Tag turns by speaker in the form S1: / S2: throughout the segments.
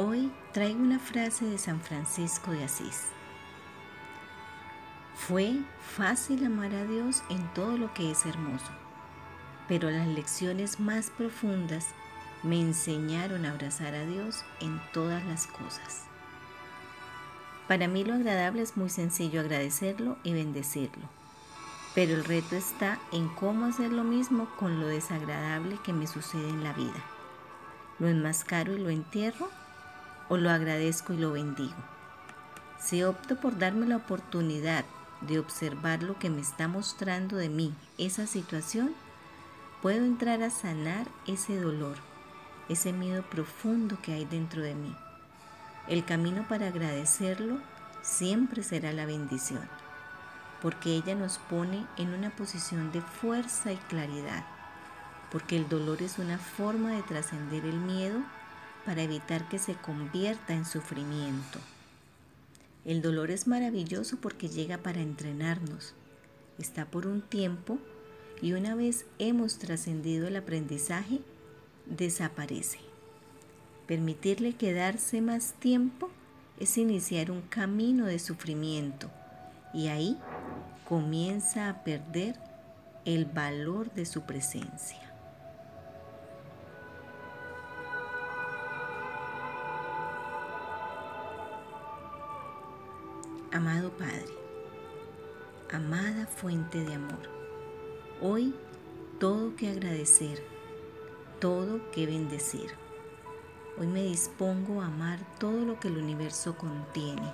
S1: Hoy traigo una frase de San Francisco de Asís. Fue fácil amar a Dios en todo lo que es hermoso, pero las lecciones más profundas me enseñaron a abrazar a Dios en todas las cosas. Para mí lo agradable es muy sencillo agradecerlo y bendecirlo, pero el reto está en cómo hacer lo mismo con lo desagradable que me sucede en la vida. ¿Lo enmascaro y lo entierro? O lo agradezco y lo bendigo. Si opto por darme la oportunidad de observar lo que me está mostrando de mí esa situación, puedo entrar a sanar ese dolor, ese miedo profundo que hay dentro de mí. El camino para agradecerlo siempre será la bendición, porque ella nos pone en una posición de fuerza y claridad, porque el dolor es una forma de trascender el miedo para evitar que se convierta en sufrimiento. El dolor es maravilloso porque llega para entrenarnos. Está por un tiempo y una vez hemos trascendido el aprendizaje, desaparece. Permitirle quedarse más tiempo es iniciar un camino de sufrimiento y ahí comienza a perder el valor de su presencia. Amado Padre, amada fuente de amor, hoy todo que agradecer, todo que bendecir. Hoy me dispongo a amar todo lo que el universo contiene,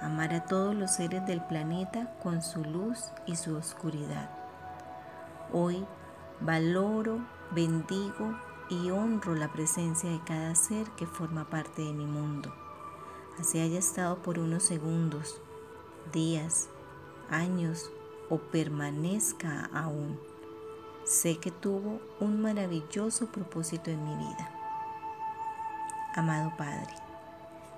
S1: amar a todos los seres del planeta con su luz y su oscuridad. Hoy valoro, bendigo y honro la presencia de cada ser que forma parte de mi mundo así haya estado por unos segundos, días, años o permanezca aún. Sé que tuvo un maravilloso propósito en mi vida. Amado Padre,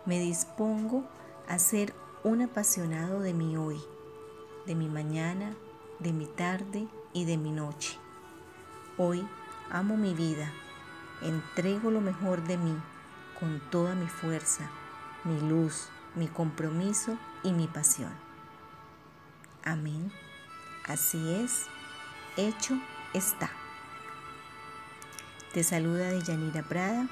S1: me dispongo a ser un apasionado de mi hoy, de mi mañana, de mi tarde y de mi noche. Hoy amo mi vida, entrego lo mejor de mí con toda mi fuerza mi luz, mi compromiso y mi pasión. Amén. Así es, hecho está. Te saluda de Yanira Prada,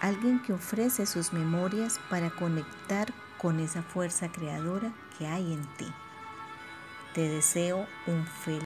S1: alguien que ofrece sus memorias para conectar con esa fuerza creadora que hay en ti. Te deseo un feliz